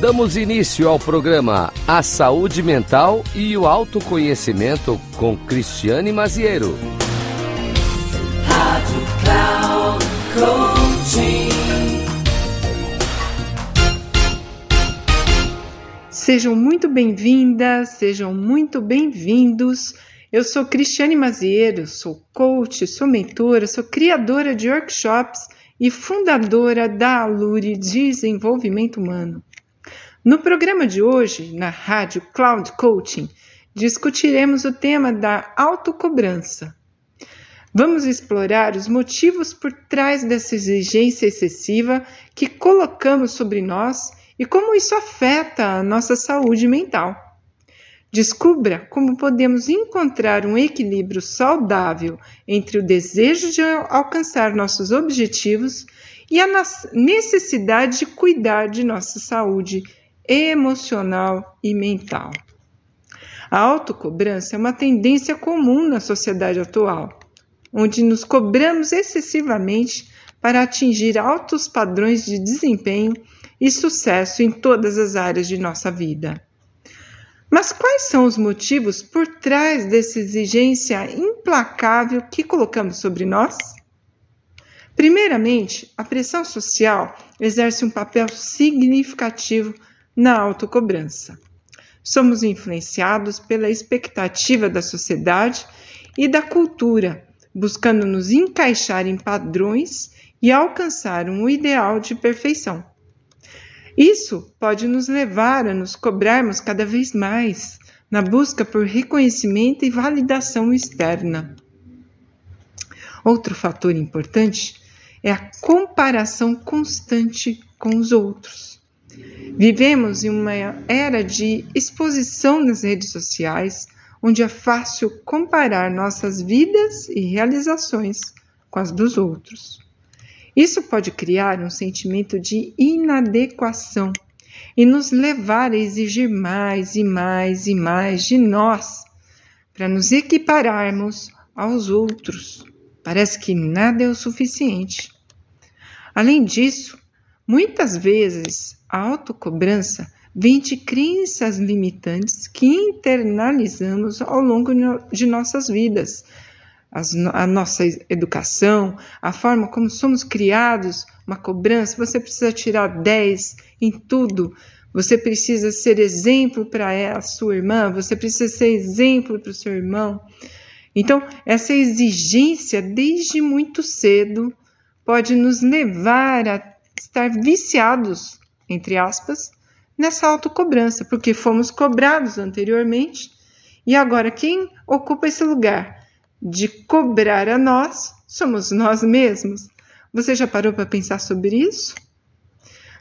Damos início ao programa A Saúde Mental e o Autoconhecimento com Cristiane Maziero. Rádio Cloud Coaching. Sejam muito bem-vindas, sejam muito bem-vindos. Eu sou Cristiane Maziero, sou coach, sou mentora, sou criadora de workshops e fundadora da Alure Desenvolvimento Humano. No programa de hoje, na Rádio Cloud Coaching, discutiremos o tema da autocobrança. Vamos explorar os motivos por trás dessa exigência excessiva que colocamos sobre nós e como isso afeta a nossa saúde mental. Descubra como podemos encontrar um equilíbrio saudável entre o desejo de alcançar nossos objetivos e a necessidade de cuidar de nossa saúde emocional e mental. A autocobrança é uma tendência comum na sociedade atual, onde nos cobramos excessivamente para atingir altos padrões de desempenho e sucesso em todas as áreas de nossa vida. Mas quais são os motivos por trás dessa exigência implacável que colocamos sobre nós? Primeiramente, a pressão social exerce um papel significativo na autocobrança. Somos influenciados pela expectativa da sociedade e da cultura, buscando nos encaixar em padrões e alcançar um ideal de perfeição. Isso pode nos levar a nos cobrarmos cada vez mais na busca por reconhecimento e validação externa. Outro fator importante é a comparação constante com os outros. Vivemos em uma era de exposição nas redes sociais, onde é fácil comparar nossas vidas e realizações com as dos outros. Isso pode criar um sentimento de inadequação e nos levar a exigir mais e mais e mais de nós para nos equipararmos aos outros. Parece que nada é o suficiente. Além disso, muitas vezes a autocobrança vem de crenças limitantes que internalizamos ao longo de nossas vidas, as, a nossa educação, a forma como somos criados, uma cobrança, você precisa tirar 10 em tudo, você precisa ser exemplo para a sua irmã, você precisa ser exemplo para o seu irmão. Então, essa exigência desde muito cedo pode nos levar a estar viciados, entre aspas, nessa autocobrança, porque fomos cobrados anteriormente e agora quem ocupa esse lugar? de cobrar a nós somos nós mesmos. Você já parou para pensar sobre isso?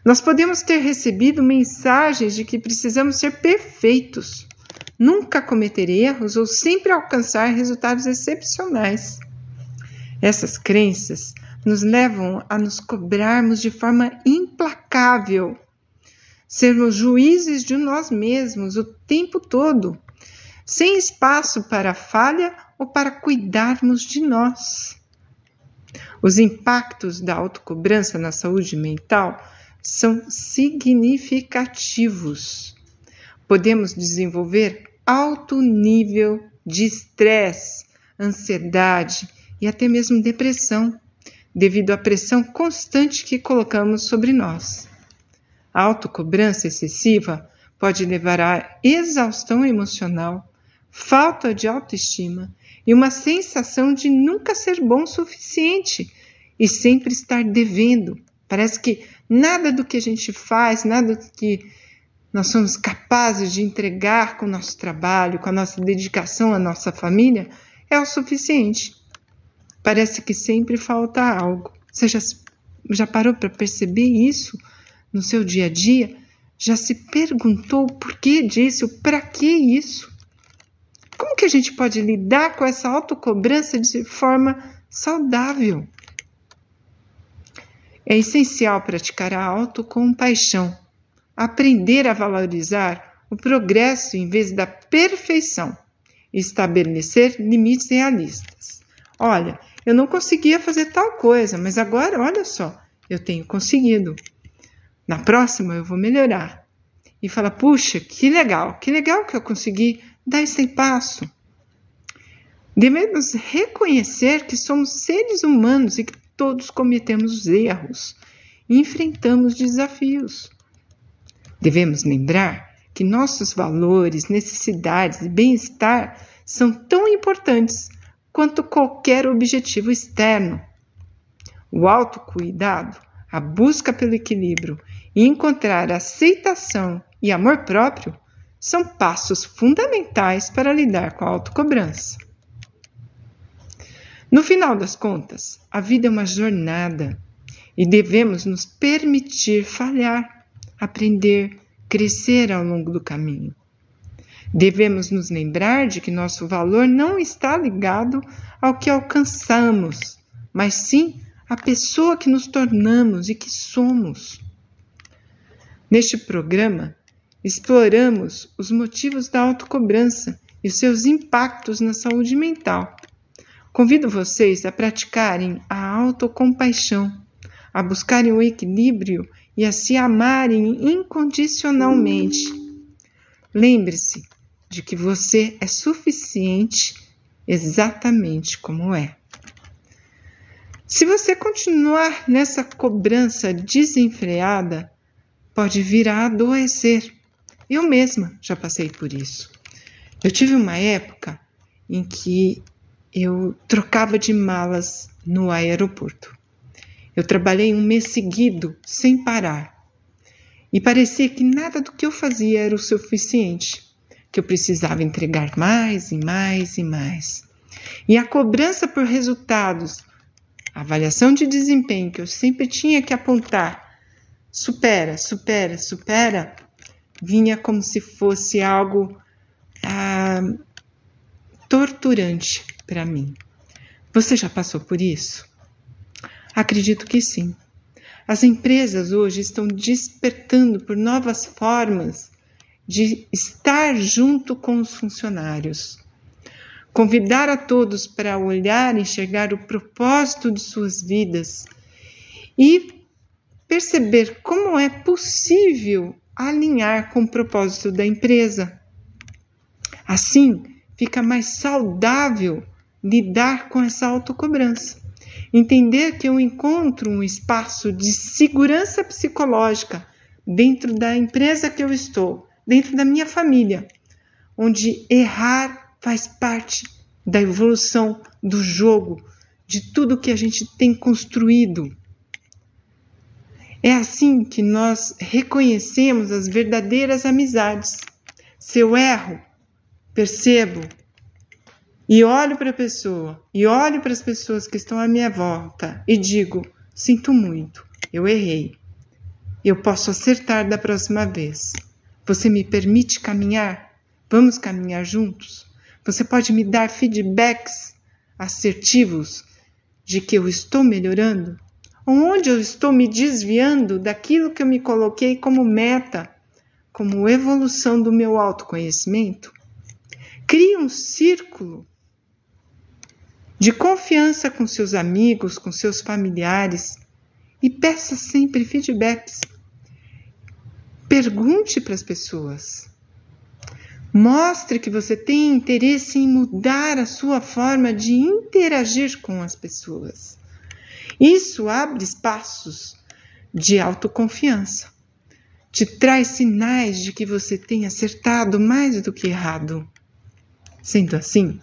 Nós podemos ter recebido mensagens de que precisamos ser perfeitos, nunca cometer erros ou sempre alcançar resultados excepcionais. Essas crenças nos levam a nos cobrarmos de forma implacável, sermos juízes de nós mesmos o tempo todo, sem espaço para falha ou para cuidarmos de nós. Os impactos da autocobrança na saúde mental são significativos. Podemos desenvolver alto nível de estresse, ansiedade e até mesmo depressão, devido à pressão constante que colocamos sobre nós. A autocobrança excessiva pode levar à exaustão emocional, falta de autoestima e uma sensação de nunca ser bom o suficiente e sempre estar devendo. Parece que nada do que a gente faz, nada do que nós somos capazes de entregar com o nosso trabalho, com a nossa dedicação à nossa família, é o suficiente. Parece que sempre falta algo. Você já, já parou para perceber isso no seu dia a dia? Já se perguntou o porquê disso? Para que isso? Como que a gente pode lidar com essa autocobrança de forma saudável? É essencial praticar a autocompaixão, aprender a valorizar o progresso em vez da perfeição estabelecer limites realistas. Olha, eu não conseguia fazer tal coisa, mas agora, olha só, eu tenho conseguido. Na próxima eu vou melhorar. e fala: puxa, que legal, que legal que eu consegui dar esse passo. Devemos reconhecer que somos seres humanos e que todos cometemos erros e enfrentamos desafios. Devemos lembrar que nossos valores, necessidades e bem-estar são tão importantes quanto qualquer objetivo externo. O autocuidado, a busca pelo equilíbrio e encontrar aceitação e amor próprio são passos fundamentais para lidar com a autocobrança. No final das contas, a vida é uma jornada e devemos nos permitir falhar, aprender, crescer ao longo do caminho. Devemos nos lembrar de que nosso valor não está ligado ao que alcançamos, mas sim à pessoa que nos tornamos e que somos. Neste programa, exploramos os motivos da autocobrança e seus impactos na saúde mental Convido vocês a praticarem a autocompaixão, a buscarem o equilíbrio e a se amarem incondicionalmente. Lembre-se de que você é suficiente exatamente como é. Se você continuar nessa cobrança desenfreada, pode vir a adoecer. Eu mesma já passei por isso. Eu tive uma época em que eu trocava de malas no aeroporto. Eu trabalhei um mês seguido, sem parar. E parecia que nada do que eu fazia era o suficiente, que eu precisava entregar mais e mais e mais. E a cobrança por resultados, a avaliação de desempenho que eu sempre tinha que apontar, supera, supera, supera, vinha como se fosse algo ah, torturante para mim. Você já passou por isso? Acredito que sim. As empresas hoje estão despertando por novas formas de estar junto com os funcionários. Convidar a todos para olhar e enxergar o propósito de suas vidas e perceber como é possível alinhar com o propósito da empresa. Assim, fica mais saudável lidar com essa autocobrança. Entender que eu encontro um espaço de segurança psicológica dentro da empresa que eu estou, dentro da minha família, onde errar faz parte da evolução do jogo, de tudo que a gente tem construído. É assim que nós reconhecemos as verdadeiras amizades. Se eu erro, percebo e olho para a pessoa, e olho para as pessoas que estão à minha volta e digo: sinto muito, eu errei. Eu posso acertar da próxima vez. Você me permite caminhar? Vamos caminhar juntos? Você pode me dar feedbacks assertivos de que eu estou melhorando? Onde eu estou me desviando daquilo que eu me coloquei como meta, como evolução do meu autoconhecimento? Crie um círculo de confiança com seus amigos, com seus familiares e peça sempre feedbacks. Pergunte para as pessoas. Mostre que você tem interesse em mudar a sua forma de interagir com as pessoas. Isso abre espaços de autoconfiança. Te traz sinais de que você tem acertado mais do que errado. Sendo assim,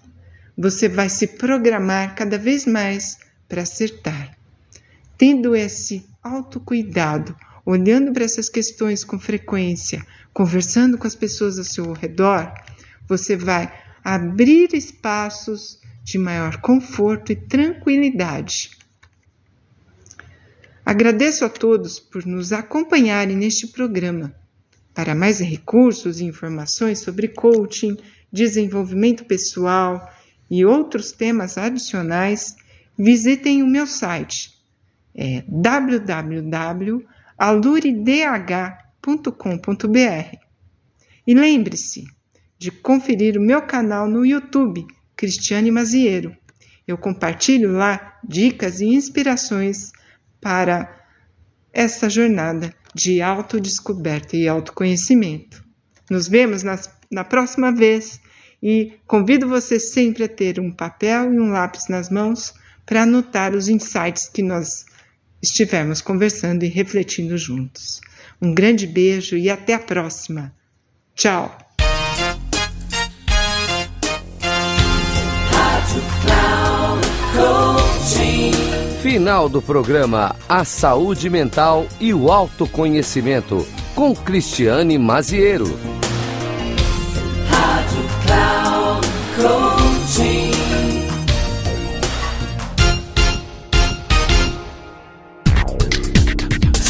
você vai se programar cada vez mais para acertar. Tendo esse autocuidado, olhando para essas questões com frequência, conversando com as pessoas ao seu redor, você vai abrir espaços de maior conforto e tranquilidade. Agradeço a todos por nos acompanharem neste programa. Para mais recursos e informações sobre coaching, desenvolvimento pessoal e outros temas adicionais, visitem o meu site é www.aluridh.com.br. E lembre-se de conferir o meu canal no YouTube, Cristiane Maziero. Eu compartilho lá dicas e inspirações para essa jornada de autodescoberta e autoconhecimento. Nos vemos nas, na próxima vez e convido você sempre a ter um papel e um lápis nas mãos para anotar os insights que nós estivermos conversando e refletindo juntos. Um grande beijo e até a próxima. Tchau! Final do programa A Saúde Mental e o Autoconhecimento, com Cristiane Maziero.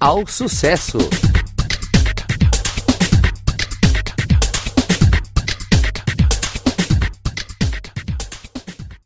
ao sucesso.